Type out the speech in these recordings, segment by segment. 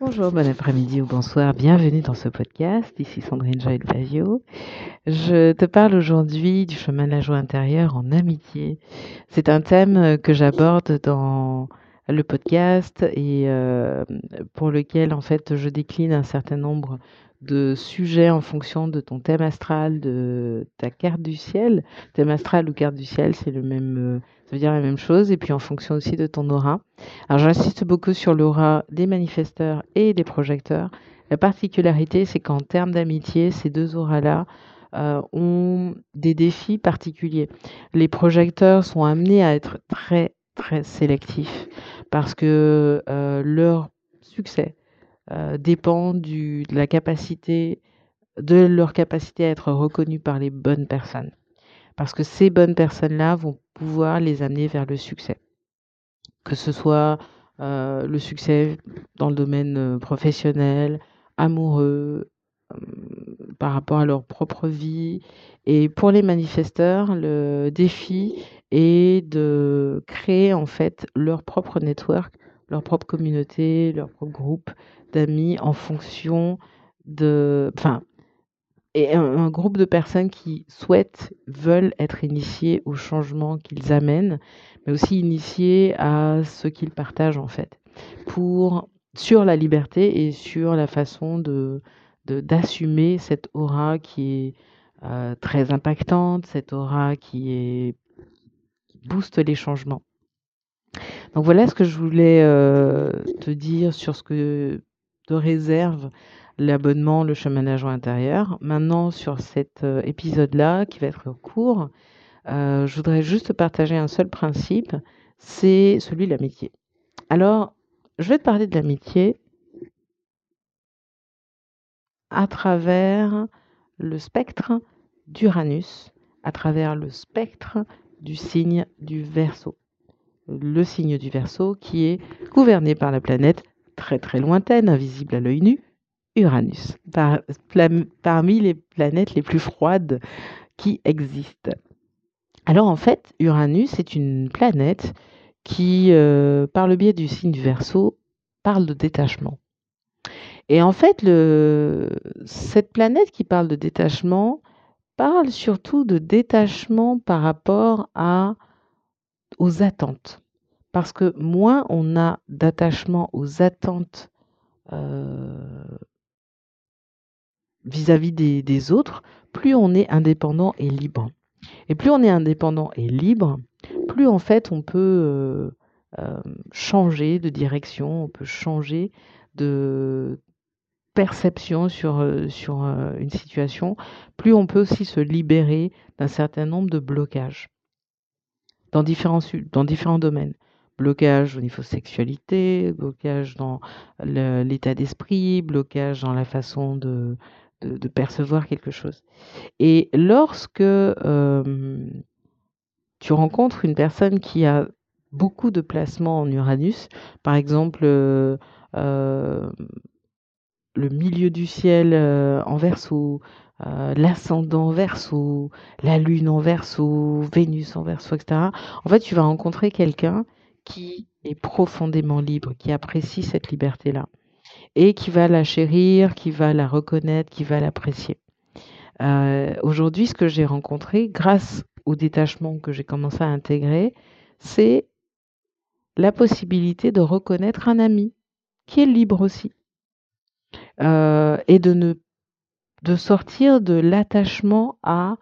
Bonjour, bon après-midi ou bonsoir, bienvenue dans ce podcast. Ici Sandrine Joël Pavio. Je te parle aujourd'hui du chemin de la joie intérieure en amitié. C'est un thème que j'aborde dans le podcast et euh, pour lequel en fait je décline un certain nombre de sujets en fonction de ton thème astral, de ta carte du ciel. Thème astral ou carte du ciel, c'est le même, euh, ça veut dire la même chose. Et puis en fonction aussi de ton aura. Alors j'insiste beaucoup sur l'aura des manifesteurs et des projecteurs. La particularité, c'est qu'en termes d'amitié, ces deux auras-là euh, ont des défis particuliers. Les projecteurs sont amenés à être très très sélectifs parce que euh, leur succès euh, dépend de la capacité, de leur capacité à être reconnus par les bonnes personnes. Parce que ces bonnes personnes-là vont pouvoir les amener vers le succès. Que ce soit euh, le succès dans le domaine euh, professionnel, amoureux, par rapport à leur propre vie. Et pour les manifesteurs, le défi est de créer en fait leur propre network, leur propre communauté, leur propre groupe d'amis en fonction de, enfin, et un, groupe de personnes qui souhaitent, veulent être initiées au changement qu'ils amènent, mais aussi initiées à ce qu'ils partagent en fait, pour sur la liberté et sur la façon de d'assumer cette aura qui est euh, très impactante, cette aura qui booste les changements. Donc voilà ce que je voulais euh, te dire sur ce que te réserve l'abonnement Le Chemin d'Agent intérieur. Maintenant, sur cet euh, épisode-là, qui va être court, euh, je voudrais juste partager un seul principe, c'est celui de l'amitié. Alors, je vais te parler de l'amitié à travers le spectre d'Uranus, à travers le spectre du signe du Verseau. Le signe du Verseau qui est gouverné par la planète très très lointaine, invisible à l'œil nu, Uranus, parmi les planètes les plus froides qui existent. Alors en fait, Uranus est une planète qui, euh, par le biais du signe du Verseau, parle de détachement. Et en fait, cette planète qui parle de détachement parle surtout de détachement par rapport à, aux attentes. Parce que moins on a d'attachement aux attentes euh, vis-à-vis des, autres, plus on est indépendant et libre. Et plus on est indépendant et libre, plus en fait on peut euh, euh, changer de direction, on peut changer de perception sur, sur une situation, plus on peut aussi se libérer d'un certain nombre de blocages dans différents, dans différents domaines blocage au niveau sexualité, blocage dans l'état d'esprit, blocage dans la façon de, percevoir quelque chose. Et lorsque euh, tu rencontres une personne qui a beaucoup de placements en Uranus, par exemple euh, euh, le milieu du ciel en verso, l'ascendant en verso, la lune en verso, Vénus en verso, etc. En fait, tu vas rencontrer quelqu'un qui est profondément libre, qui apprécie cette liberté-là et qui va la chérir, qui va la reconnaître, qui va l'apprécier. Euh, aujourd'hui, ce que j'ai rencontré, grâce au détachement que j'ai commencé à intégrer, c'est la possibilité de reconnaître un ami qui est libre aussi euh, et de ne de sortir de l'attachement à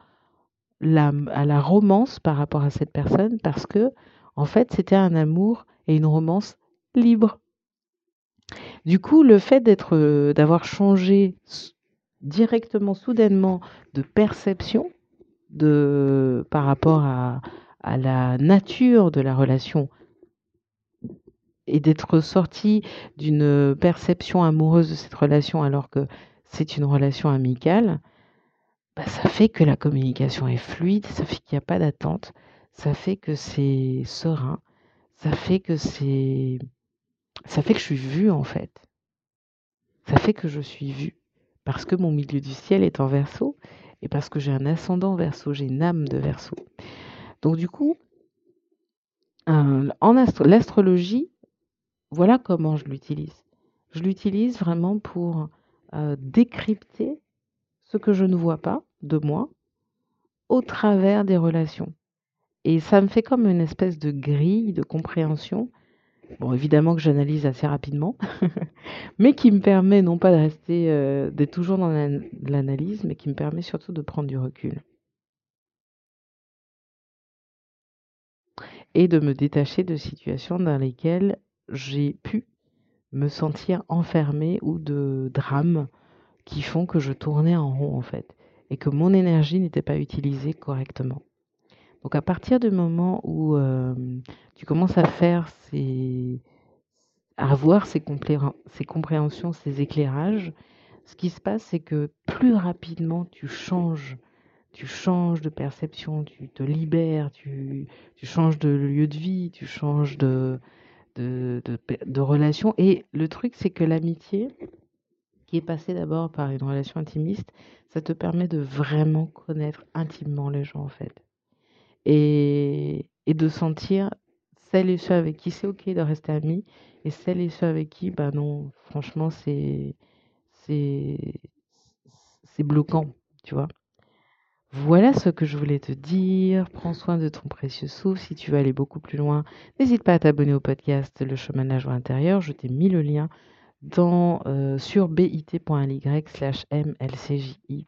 la, à la romance par rapport à cette personne parce que en fait, c'était un amour et une romance libre. Du coup, le fait d'être, euh, d'avoir changé directement, soudainement de perception de, par rapport à, à la nature de la relation et d'être sorti d'une perception amoureuse de cette relation alors que c'est une relation amicale, bah, ça fait que la communication est fluide, ça fait qu'il n'y a pas d'attente, ça fait que c'est serein, ça fait que c'est ça fait que je suis vue en fait. Ça fait que je suis vue parce que mon milieu du ciel est en verso et parce que j'ai un ascendant verso, j'ai une âme de verso. Donc du coup, en l'astrologie, voilà comment je l'utilise. Je l'utilise vraiment pour euh, décrypter ce que je ne vois pas de moi au travers des relations. Et ça me fait comme une espèce de grille de compréhension. Bon, évidemment que j'analyse assez rapidement, mais qui me permet non pas de rester, euh, d'être toujours dans l'analyse, mais qui me permet surtout de prendre du recul. Et de me détacher de situations dans lesquelles j'ai pu me sentir enfermée ou de drames qui font que je tournais en rond en fait et que mon énergie n'était pas utilisée correctement. Donc à partir du moment où euh, tu commences à faire ces à avoir ces, ces compréhensions, ces éclairages, ce qui se passe c'est que plus rapidement tu changes tu changes de perception, tu te libères, tu, tu changes de lieu de vie, tu changes de, de, de, relation. Et le truc, c'est que l'amitié, qui est passée d'abord par une relation intimiste, ça te permet de vraiment connaître intimement les gens, en fait. Et, et de sentir celles et ceux avec qui c'est OK de rester amis, et celles et ceux avec qui, bah non, franchement, c'est, c'est bloquant, tu vois. Voilà ce que je voulais te dire. Prends soin de ton précieux souffle. Si tu veux aller beaucoup plus loin, n'hésite pas à t'abonner au podcast Le chemin de la joie intérieure. Je t'ai mis le lien dans, euh, sur bit.ly slash mlcji.